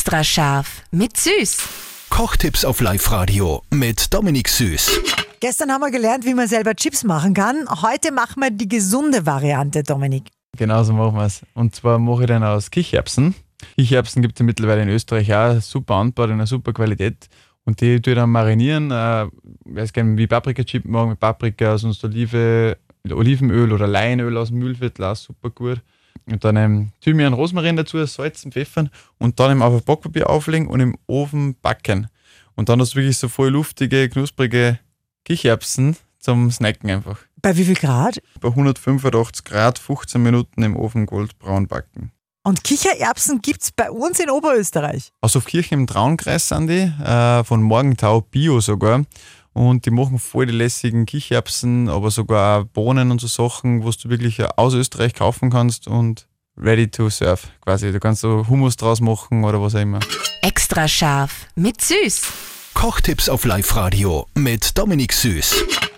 Extra scharf mit Süß. Kochtipps auf Live-Radio mit Dominik Süß. Gestern haben wir gelernt, wie man selber Chips machen kann. Heute machen wir die gesunde Variante, Dominik. Genau so machen wir es. Und zwar mache ich den aus Kichererbsen. Kichererbsen gibt es ja mittlerweile in Österreich auch super angebaut, in einer super Qualität. Und die tue ich dann marinieren. Äh, wer es gerne wie Paprika-Chip machen, mit Paprika, sonst Olive, Olivenöl oder Leinöl aus dem Mühlviertel, auch super gut. Und dann ähm, Thymian, Rosmarin dazu, salzen, pfeffern und dann eben auf ein Backpapier auflegen und im Ofen backen. Und dann hast du wirklich so voll luftige, knusprige Kichererbsen zum Snacken einfach. Bei wie viel Grad? Bei 185 Grad 15 Minuten im Ofen goldbraun backen. Und Kichererbsen gibt es bei uns in Oberösterreich. Aus auf Kirchen im Traunkreis sind die, äh, von Morgentau Bio sogar. Und die machen voll die lässigen Kichererbsen, aber sogar auch Bohnen und so Sachen, was du wirklich aus Österreich kaufen kannst und ready to serve quasi. Du kannst so Hummus draus machen oder was auch immer. Extra scharf mit Süß. Kochtipps auf Live-Radio mit Dominik Süß.